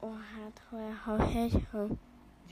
我还好回去。